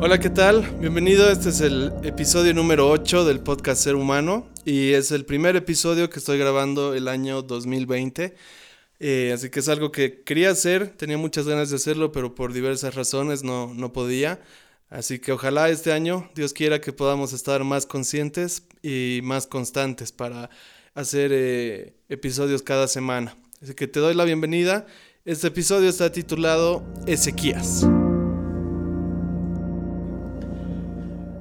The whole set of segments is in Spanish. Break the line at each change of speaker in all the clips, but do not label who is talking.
Hola, ¿qué tal? Bienvenido, este es el episodio número 8 del podcast Ser Humano y es el primer episodio que estoy grabando el año 2020. Eh, así que es algo que quería hacer, tenía muchas ganas de hacerlo, pero por diversas razones no, no podía. Así que ojalá este año, Dios quiera que podamos estar más conscientes y más constantes para hacer eh, episodios cada semana. Así que te doy la bienvenida. Este episodio está titulado Ezequías.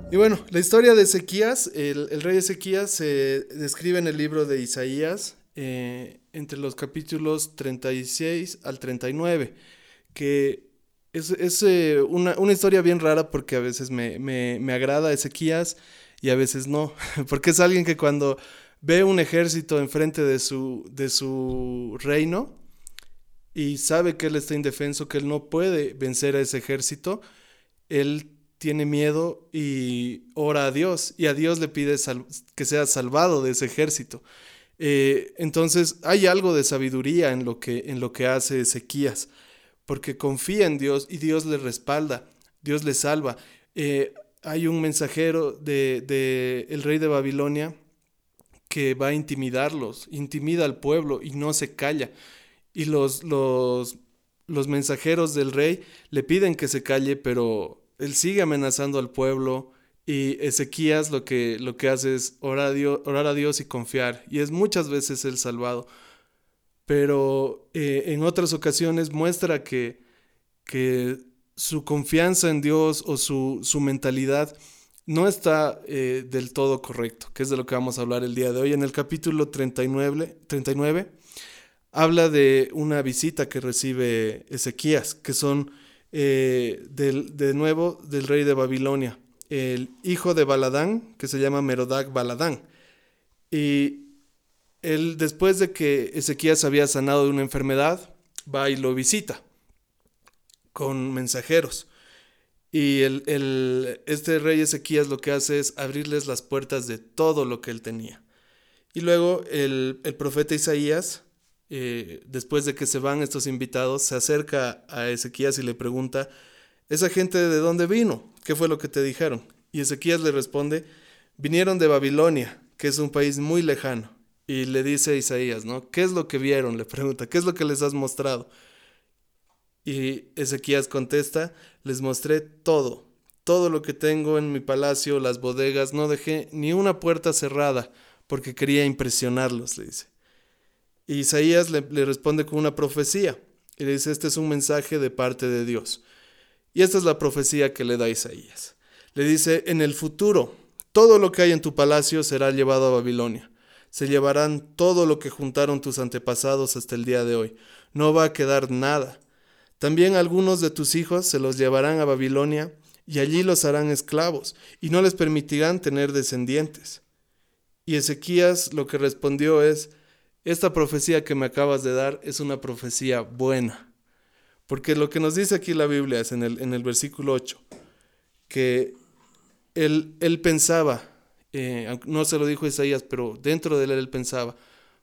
Y bueno, la historia de Ezequías, el, rey Ezequías se describe en el libro de Isaías eh, entre los capítulos 36 al 39, que es, eh, una, historia bien rara porque a veces me, me, agrada Ezequías y a veces no, porque es alguien que cuando ve un ejército enfrente de su, de su reino y sabe que él está indefenso, que él no puede vencer a ese ejército, él tiene miedo y ora a Dios y a Dios le pide que sea salvado de ese ejército. Eh, entonces hay algo de sabiduría en lo que, en lo que hace Ezequías porque confía en Dios y Dios le respalda, Dios le salva. Eh, hay un mensajero del de, el rey de Babilonia que va a intimidarlos, intimida al pueblo y no se calla. Y los, los, los mensajeros del rey le piden que se calle, pero él sigue amenazando al pueblo. Y Ezequías lo que, lo que hace es orar a, Dios, orar a Dios y confiar. Y es muchas veces el salvado pero eh, en otras ocasiones muestra que, que su confianza en Dios o su, su mentalidad no está eh, del todo correcto, que es de lo que vamos a hablar el día de hoy. En el capítulo 39, 39 habla de una visita que recibe Ezequías, que son eh, del, de nuevo del rey de Babilonia, el hijo de Baladán, que se llama Merodac Baladán. Y él, después de que Ezequías había sanado de una enfermedad, va y lo visita con mensajeros. Y el, este rey Ezequías lo que hace es abrirles las puertas de todo lo que él tenía. Y luego el, profeta Isaías, eh, después de que se van estos invitados, se acerca a Ezequías y le pregunta, ¿esa gente de dónde vino? ¿Qué fue lo que te dijeron? Y Ezequías le responde, vinieron de Babilonia, que es un país muy lejano. Y le dice a Isaías, ¿no? ¿Qué es lo que vieron? Le pregunta, ¿qué es lo que les has mostrado? Y Ezequías contesta, les mostré todo, todo lo que tengo en mi palacio, las bodegas, no dejé ni una puerta cerrada porque quería impresionarlos, le dice. Y Isaías le, responde con una profecía y le dice, este es un mensaje de parte de Dios. Y esta es la profecía que le da Isaías. Le dice, en el futuro, todo lo que hay en tu palacio será llevado a Babilonia se llevarán todo lo que juntaron tus antepasados hasta el día de hoy. No va a quedar nada. También algunos de tus hijos se los llevarán a Babilonia y allí los harán esclavos y no les permitirán tener descendientes. Y Ezequías lo que respondió es, esta profecía que me acabas de dar es una profecía buena. Porque lo que nos dice aquí la Biblia es en el, en el versículo 8, que él, él pensaba, eh, no se lo dijo Isaías, pero dentro de él él pensaba,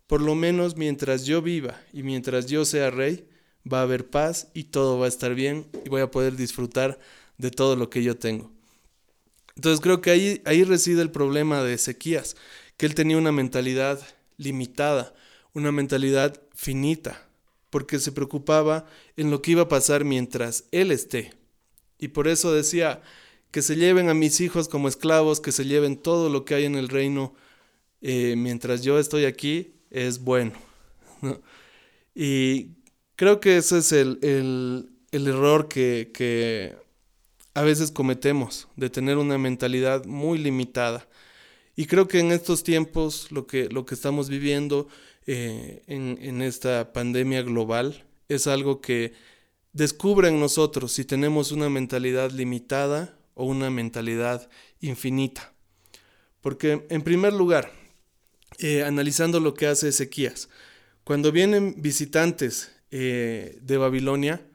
por lo menos mientras yo viva y mientras yo sea rey, va a haber paz y todo va a estar bien y voy a poder disfrutar de todo lo que yo tengo. Entonces creo que ahí, ahí reside el problema de Ezequías, que él tenía una mentalidad limitada, una mentalidad finita, porque se preocupaba en lo que iba a pasar mientras él esté. Y por eso decía, que se lleven a mis hijos como esclavos, que se lleven todo lo que hay en el reino eh, mientras yo estoy aquí, es bueno. Y creo que ese es el, error que, que, a veces cometemos, de tener una mentalidad muy limitada. Y creo que en estos tiempos, lo que, lo que estamos viviendo eh, en, esta pandemia global, es algo que descubre en nosotros si tenemos una mentalidad limitada o una mentalidad infinita. Porque en primer lugar, eh, analizando lo que hace Ezequías, cuando vienen visitantes eh, de Babilonia,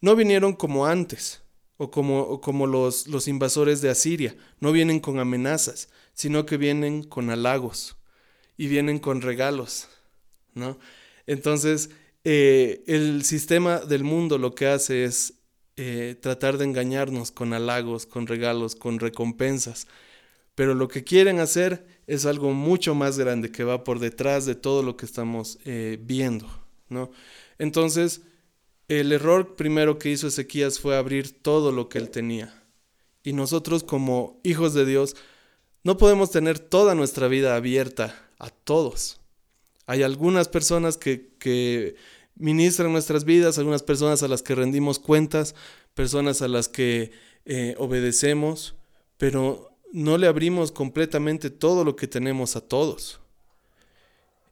no vinieron como antes o como, como los, los, invasores de Asiria, no vienen con amenazas, sino que vienen con halagos y vienen con regalos, ¿no? Entonces, eh, el sistema del mundo lo que hace es eh, tratar de engañarnos con halagos, con regalos, con recompensas. Pero lo que quieren hacer es algo mucho más grande que va por detrás de todo lo que estamos eh, viendo, ¿no? Entonces, el error primero que hizo Ezequías fue abrir todo lo que él tenía. Y nosotros como hijos de Dios no podemos tener toda nuestra vida abierta a todos. Hay algunas personas que, que ministran nuestras vidas, algunas personas a las que rendimos cuentas, personas a las que eh, obedecemos, pero no le abrimos completamente todo lo que tenemos a todos.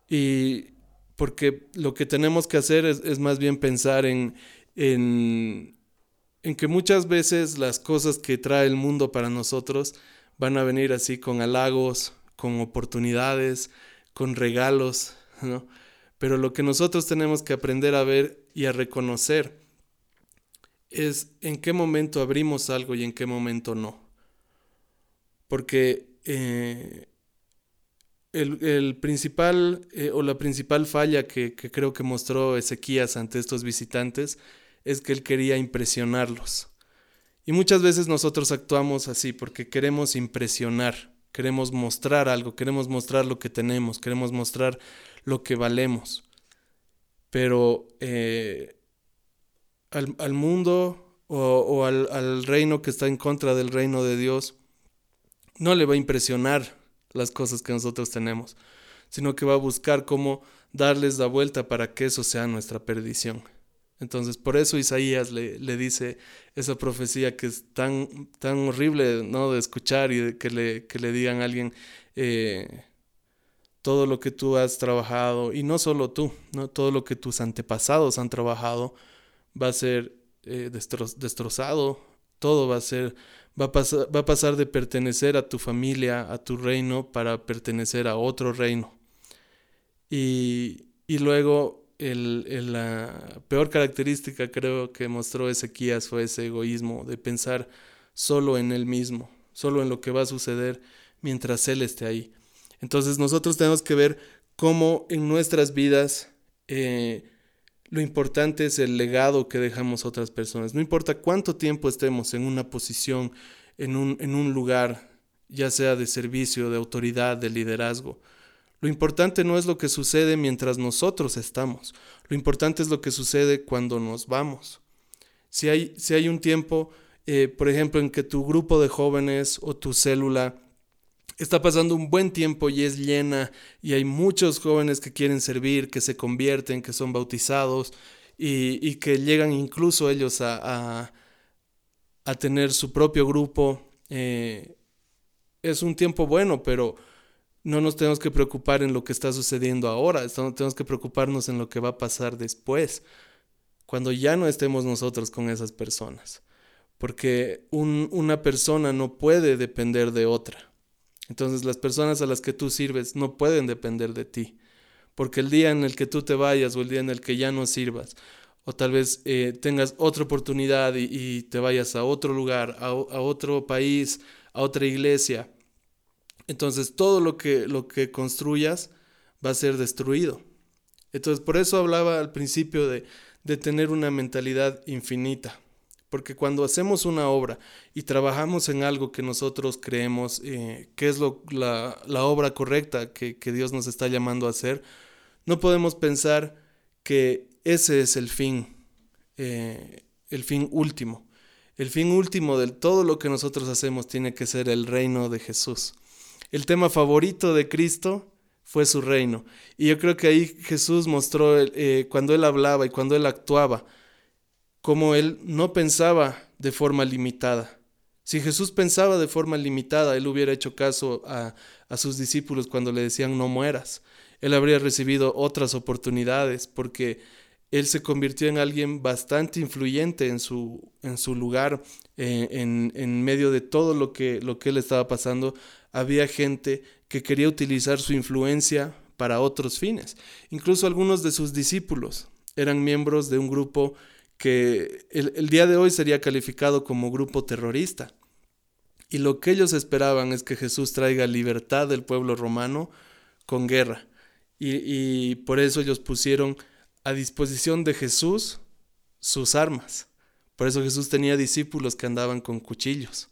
Y porque lo que tenemos que hacer es, más bien pensar en, en, en, que muchas veces las cosas que trae el mundo para nosotros van a venir así con halagos, con oportunidades, con regalos, ¿no? Pero lo que nosotros tenemos que aprender a ver y a reconocer es en qué momento abrimos algo y en qué momento no. Porque eh, el, principal eh, o la principal falla que, que creo que mostró Ezequías ante estos visitantes es que él quería impresionarlos. Y muchas veces nosotros actuamos así porque queremos impresionar, queremos mostrar algo, queremos mostrar lo que tenemos, queremos mostrar lo que valemos. Pero eh, al, mundo o, al, al reino que está en contra del reino de Dios, no le va a impresionar las cosas que nosotros tenemos, sino que va a buscar cómo darles la vuelta para que eso sea nuestra perdición. Entonces, por eso Isaías le, le, dice esa profecía que es tan, tan horrible ¿no? de escuchar y que, le, que le digan a alguien, eh, todo lo que tú has trabajado, y no solo tú, ¿no? todo lo que tus antepasados han trabajado va a ser eh, destrozado, todo va a ser, va a, pasar, va a pasar de pertenecer a tu familia, a tu reino, para pertenecer a otro reino. Y, y luego el, la peor característica creo que mostró Ezequías fue ese egoísmo de pensar solo en él mismo, solo en lo que va a suceder mientras él esté ahí. Entonces nosotros tenemos que ver cómo en nuestras vidas eh, lo importante es el legado que dejamos a otras personas. No importa cuánto tiempo estemos en una posición, en un, en un lugar, ya sea de servicio, de autoridad, de liderazgo. Lo importante no es lo que sucede mientras nosotros estamos. Lo importante es lo que sucede cuando nos vamos. Si hay, si hay un tiempo, eh, por ejemplo, en que tu grupo de jóvenes o tu célula está pasando un buen tiempo y es llena y hay muchos jóvenes que quieren servir, que se convierten, que son bautizados y, que llegan incluso ellos a, a, tener su propio grupo. Eh, es un tiempo bueno, pero no nos tenemos que preocupar en lo que está sucediendo ahora, tenemos que preocuparnos en lo que va a pasar después, cuando ya no estemos nosotros con esas personas. Porque una persona no puede depender de otra. Entonces las personas a las que tú sirves no pueden depender de ti, porque el día en el que tú te vayas o el día en el que ya no sirvas, o tal vez eh, tengas otra oportunidad y, te vayas a otro lugar, a, otro país, a otra iglesia, entonces todo lo que, lo que construyas va a ser destruido. Entonces por eso hablaba al principio de, de tener una mentalidad infinita. Porque cuando hacemos una obra y trabajamos en algo que nosotros creemos eh, que es lo, la, la, obra correcta que, que, Dios nos está llamando a hacer, no podemos pensar que ese es el fin, eh, el fin último. El fin último de todo lo que nosotros hacemos tiene que ser el reino de Jesús. El tema favorito de Cristo fue su reino. Y yo creo que ahí Jesús mostró eh, cuando él hablaba y cuando él actuaba como él no pensaba de forma limitada. Si Jesús pensaba de forma limitada, él hubiera hecho caso a, sus discípulos cuando le decían no mueras. Él habría recibido otras oportunidades porque él se convirtió en alguien bastante influyente en su, en su lugar, eh, en, en, medio de todo lo que, lo que él estaba pasando. Había gente que quería utilizar su influencia para otros fines. Incluso algunos de sus discípulos eran miembros de un grupo que el, día de hoy sería calificado como grupo terrorista. Y lo que ellos esperaban es que Jesús traiga libertad del pueblo romano con guerra. Y, y, por eso ellos pusieron a disposición de Jesús sus armas, Por eso Jesús tenía discípulos que andaban con cuchillos.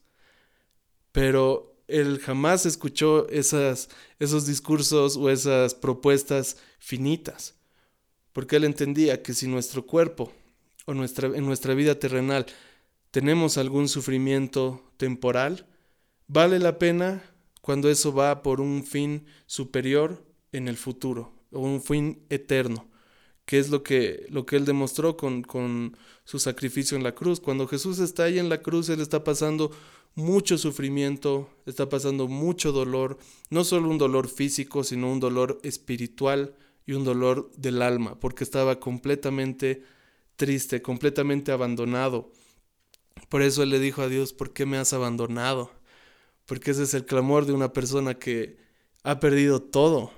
Pero él jamás escuchó esas, esos discursos o esas propuestas finitas, porque él entendía que si nuestro cuerpo o nuestra, en nuestra vida terrenal tenemos algún sufrimiento temporal, vale la pena cuando eso va por un fin superior en el futuro, o un fin eterno, que es lo que, lo que él demostró con, con su sacrificio en la cruz. Cuando Jesús está ahí en la cruz, él está pasando mucho sufrimiento, está pasando mucho dolor, no solo un dolor físico, sino un dolor espiritual y un dolor del alma, porque estaba completamente triste, completamente abandonado. Por eso él le dijo a Dios, ¿por qué me has abandonado? Porque ese es el clamor de una persona que ha perdido todo,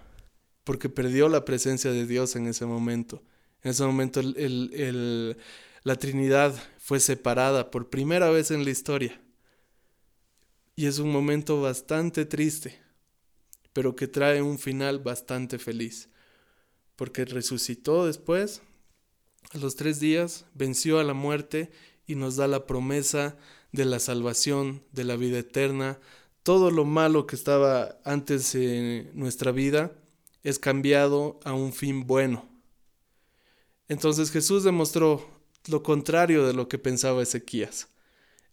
porque perdió la presencia de Dios en ese momento. En ese momento la Trinidad fue separada por primera vez en la historia. Y es un momento bastante triste, pero que trae un final bastante feliz, porque resucitó después, a los tres días, venció a la muerte y nos da la promesa de la salvación, de la vida eterna. Todo lo malo que estaba antes en nuestra vida es cambiado a un fin bueno. Entonces Jesús demostró lo contrario de lo que pensaba Ezequías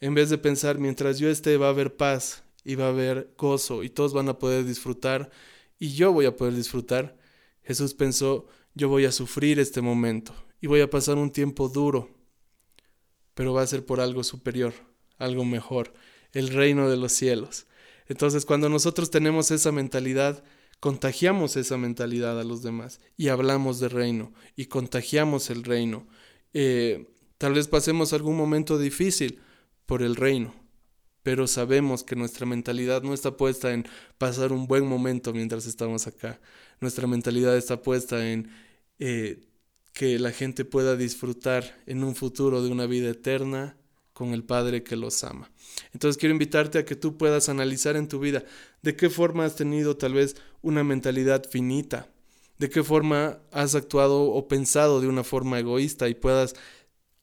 en vez de pensar mientras yo esté va a haber paz y va a haber gozo y todos van a poder disfrutar y yo voy a poder disfrutar, Jesús pensó, yo voy a sufrir este momento y voy a pasar un tiempo duro, pero va a ser por algo superior, algo mejor, el reino de los cielos. Entonces cuando nosotros tenemos esa mentalidad, contagiamos esa mentalidad a los demás y hablamos de reino y contagiamos el reino. Eh, tal vez pasemos algún momento difícil, por el reino, pero sabemos que nuestra mentalidad no está puesta en pasar un buen momento mientras estamos acá. Nuestra mentalidad está puesta en eh, que la gente pueda disfrutar en un futuro de una vida eterna con el Padre que los ama. Entonces quiero invitarte a que tú puedas analizar en tu vida de qué forma has tenido tal vez una mentalidad finita, de qué forma has actuado o pensado de una forma egoísta y puedas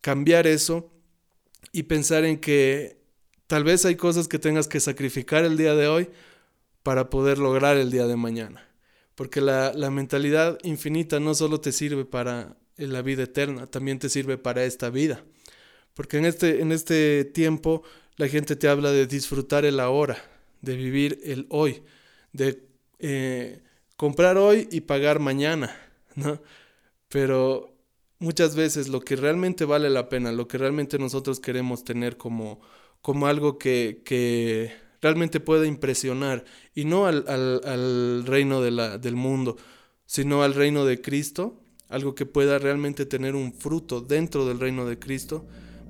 cambiar eso y pensar en que tal vez hay cosas que tengas que sacrificar el día de hoy para poder lograr el día de mañana. Porque la, mentalidad infinita no solo te sirve para la vida eterna, también te sirve para esta vida. Porque en este, en este tiempo la gente te habla de disfrutar el ahora, de vivir el hoy, de eh, comprar hoy y pagar mañana, ¿no? Pero muchas veces lo que realmente vale la pena, lo que realmente nosotros queremos tener como, como algo que, que realmente pueda impresionar, y no al, al, reino de la, del mundo, sino al reino de Cristo, algo que pueda realmente tener un fruto dentro del reino de Cristo,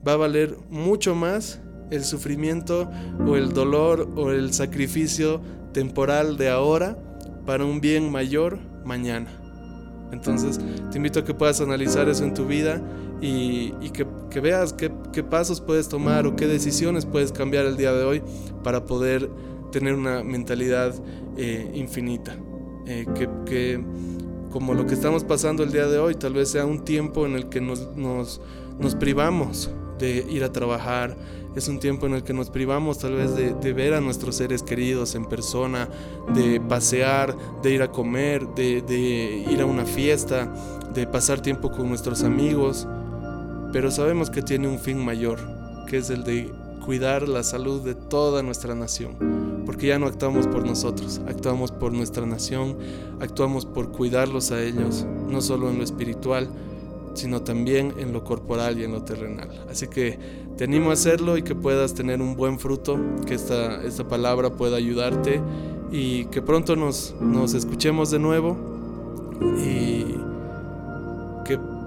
va a valer mucho más el sufrimiento o el dolor o el sacrificio temporal de ahora para un bien mayor mañana. Entonces te invito a que puedas analizar eso en tu vida y, que, veas qué, pasos puedes tomar o qué decisiones puedes cambiar el día de hoy para poder tener una mentalidad eh, infinita. Eh, que, como lo que estamos pasando el día de hoy, tal vez sea un tiempo en el que nos, nos, privamos de ir a trabajar, es un tiempo en el que nos privamos tal vez de, ver a nuestros seres queridos en persona, de pasear, de ir a comer, de ir a una fiesta, de pasar tiempo con nuestros amigos, pero sabemos que tiene un fin mayor, que es el de cuidar la salud de toda nuestra nación, porque ya no actuamos por nosotros, actuamos por nuestra nación, actuamos por cuidarlos a ellos, no solo en lo espiritual, sino también en lo corporal y en lo terrenal. Así que te animo a hacerlo y que puedas tener un buen fruto, que esta, esta palabra pueda ayudarte y que pronto nos, nos escuchemos de nuevo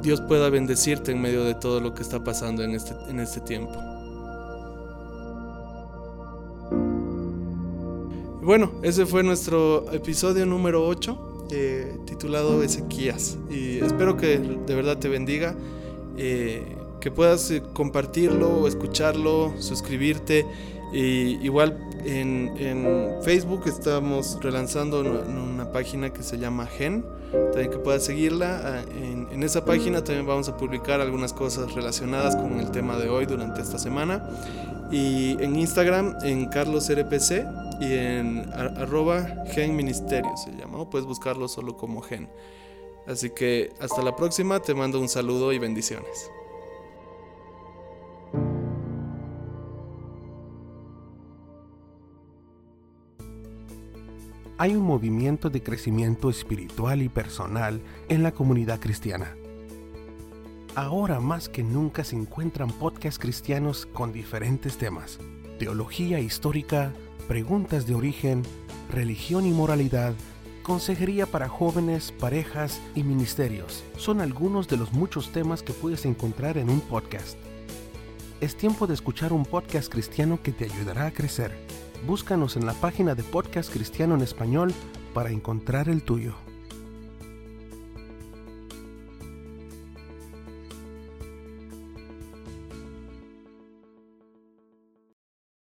Dios pueda bendecirte en medio de todo lo que está pasando en este, en este tiempo. bueno, ese fue nuestro episodio número 8 eh, titulado Ezequías. Y espero que de verdad te bendiga, eh, que puedas eh, compartirlo, escucharlo, suscribirte. Y igual En, en Facebook estamos relanzando una página que se llama Gen, también que puedas seguirla. Ah, en, esa página también vamos a publicar algunas cosas relacionadas con el tema de hoy durante esta semana. Y en Instagram, en carlosrpc y en arroba Gen Ministerio se llama, o puedes buscarlo solo como Gen. Así que hasta la próxima, te mando un saludo y bendiciones.
Hay un movimiento de crecimiento espiritual y personal en la comunidad cristiana. Ahora más que nunca se encuentran podcasts cristianos con diferentes temas. Teología histórica, preguntas de origen, religión y moralidad, consejería para jóvenes, parejas y ministerios. Son algunos de los muchos temas que puedes encontrar en un podcast. Es tiempo de escuchar un podcast cristiano que te ayudará a crecer búscanos en la página de Podcast Cristiano en Español para encontrar el tuyo.